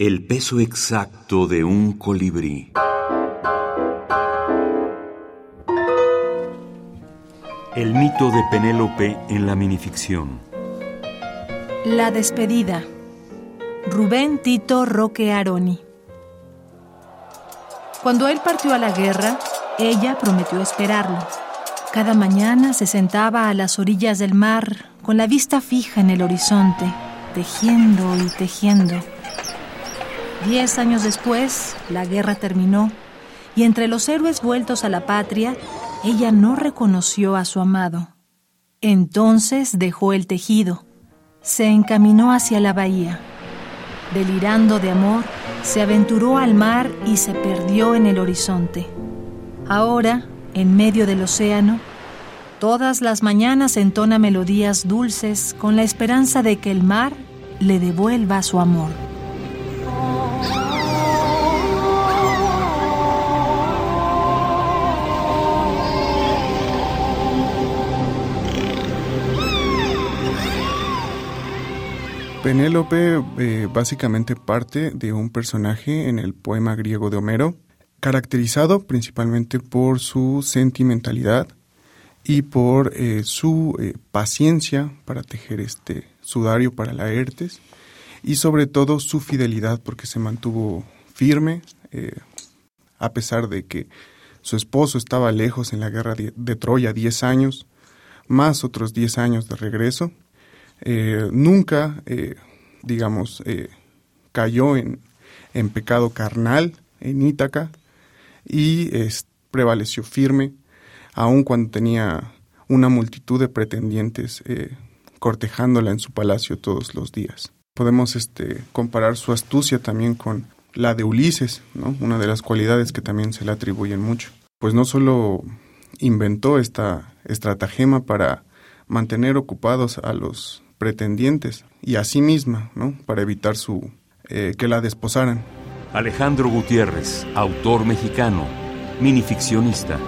El peso exacto de un colibrí. El mito de Penélope en la minificción. La despedida. Rubén Tito Roque Aroni. Cuando él partió a la guerra, ella prometió esperarlo. Cada mañana se sentaba a las orillas del mar con la vista fija en el horizonte, tejiendo y tejiendo. Diez años después, la guerra terminó y entre los héroes vueltos a la patria, ella no reconoció a su amado. Entonces dejó el tejido, se encaminó hacia la bahía. Delirando de amor, se aventuró al mar y se perdió en el horizonte. Ahora, en medio del océano, todas las mañanas entona melodías dulces con la esperanza de que el mar le devuelva su amor. Penélope eh, básicamente parte de un personaje en el poema griego de Homero, caracterizado principalmente por su sentimentalidad y por eh, su eh, paciencia para tejer este sudario para Laertes y sobre todo su fidelidad porque se mantuvo firme a pesar de que su esposo estaba lejos en la guerra de, Troya 10 años, más otros 10 años de regreso eh, nunca, eh, digamos, eh, cayó en, en, pecado carnal en Ítaca y prevaleció firme, aun cuando tenía una multitud de pretendientes cortejándola en su palacio todos los días. Podemos este, comparar su astucia también con la de Ulises, ¿no? una de las cualidades que también se le atribuyen mucho. Pues no solo inventó esta estratagema para mantener ocupados a los pretendientes y a sí misma, ¿no? Para evitar su eh, que la desposaran. Alejandro Gutiérrez, autor mexicano, minificcionista.